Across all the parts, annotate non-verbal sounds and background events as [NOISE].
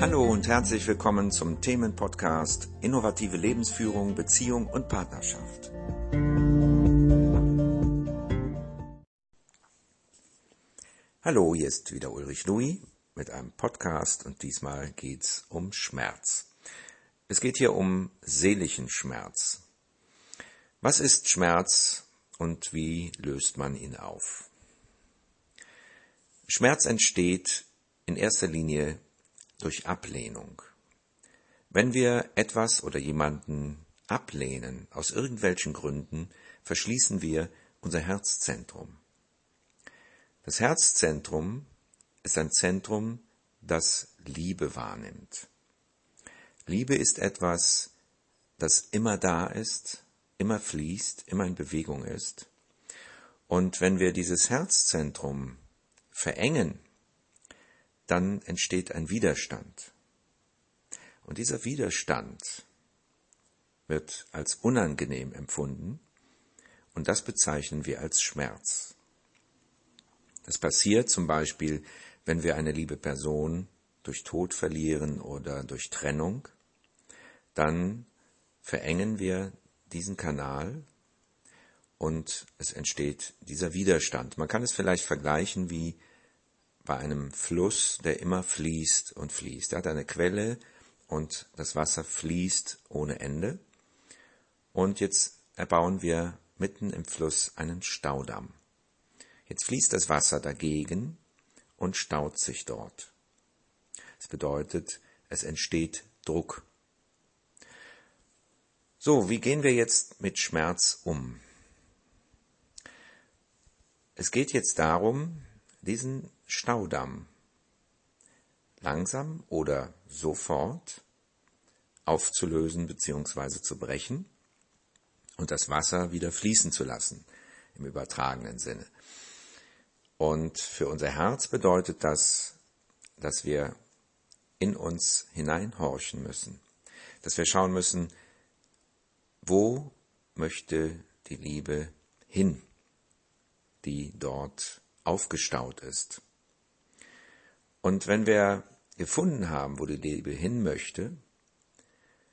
Hallo und herzlich willkommen zum Themenpodcast Innovative Lebensführung, Beziehung und Partnerschaft. Hallo, hier ist wieder Ulrich Louis mit einem Podcast und diesmal geht's um Schmerz. Es geht hier um seelischen Schmerz. Was ist Schmerz und wie löst man ihn auf? Schmerz entsteht in erster Linie durch Ablehnung. Wenn wir etwas oder jemanden ablehnen, aus irgendwelchen Gründen, verschließen wir unser Herzzentrum. Das Herzzentrum ist ein Zentrum, das Liebe wahrnimmt. Liebe ist etwas, das immer da ist, immer fließt, immer in Bewegung ist. Und wenn wir dieses Herzzentrum verengen, dann entsteht ein Widerstand. Und dieser Widerstand wird als unangenehm empfunden und das bezeichnen wir als Schmerz. Das passiert zum Beispiel, wenn wir eine liebe Person durch Tod verlieren oder durch Trennung, dann verengen wir diesen Kanal und es entsteht dieser Widerstand. Man kann es vielleicht vergleichen wie bei einem Fluss, der immer fließt und fließt. Er hat eine Quelle und das Wasser fließt ohne Ende. Und jetzt erbauen wir mitten im Fluss einen Staudamm. Jetzt fließt das Wasser dagegen und staut sich dort. Das bedeutet, es entsteht Druck. So, wie gehen wir jetzt mit Schmerz um? Es geht jetzt darum, diesen Staudamm langsam oder sofort aufzulösen bzw. zu brechen und das Wasser wieder fließen zu lassen, im übertragenen Sinne. Und für unser Herz bedeutet das, dass wir in uns hineinhorchen müssen, dass wir schauen müssen, wo möchte die Liebe hin, die dort aufgestaut ist. Und wenn wir gefunden haben, wo die Liebe hin möchte,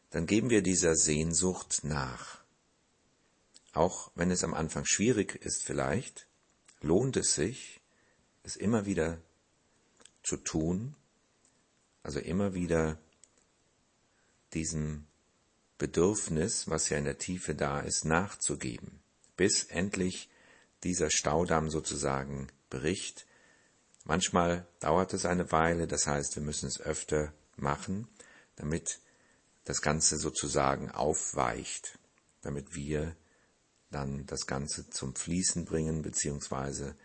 dann geben wir dieser Sehnsucht nach. Auch wenn es am Anfang schwierig ist vielleicht, lohnt es sich, es immer wieder zu tun, also immer wieder diesem Bedürfnis, was ja in der Tiefe da ist, nachzugeben, bis endlich dieser Staudamm sozusagen bricht. Manchmal dauert es eine Weile, das heißt, wir müssen es öfter machen, damit das Ganze sozusagen aufweicht, damit wir dann das Ganze zum Fließen bringen, beziehungsweise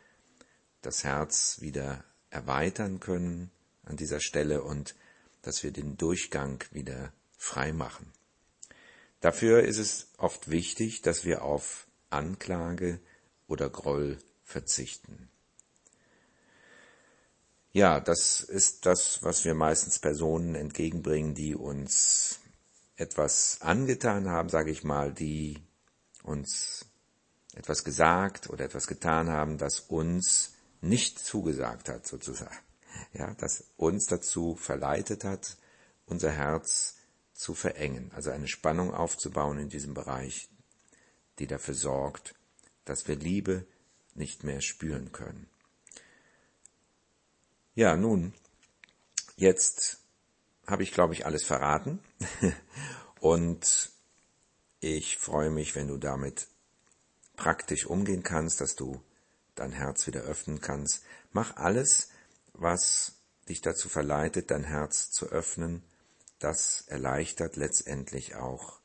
das Herz wieder erweitern können an dieser Stelle und dass wir den Durchgang wieder frei machen. Dafür ist es oft wichtig, dass wir auf Anklage oder Groll verzichten. Ja, das ist das, was wir meistens Personen entgegenbringen, die uns etwas angetan haben, sage ich mal, die uns etwas gesagt oder etwas getan haben, das uns nicht zugesagt hat, sozusagen. Ja, das uns dazu verleitet hat, unser Herz zu verengen, also eine Spannung aufzubauen in diesem Bereich, die dafür sorgt, dass wir Liebe nicht mehr spüren können. Ja, nun, jetzt habe ich, glaube ich, alles verraten [LAUGHS] und ich freue mich, wenn du damit praktisch umgehen kannst, dass du dein Herz wieder öffnen kannst. Mach alles, was dich dazu verleitet, dein Herz zu öffnen das erleichtert letztendlich auch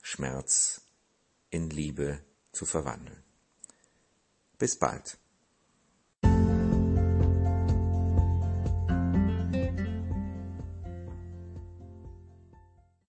Schmerz in Liebe zu verwandeln. Bis bald.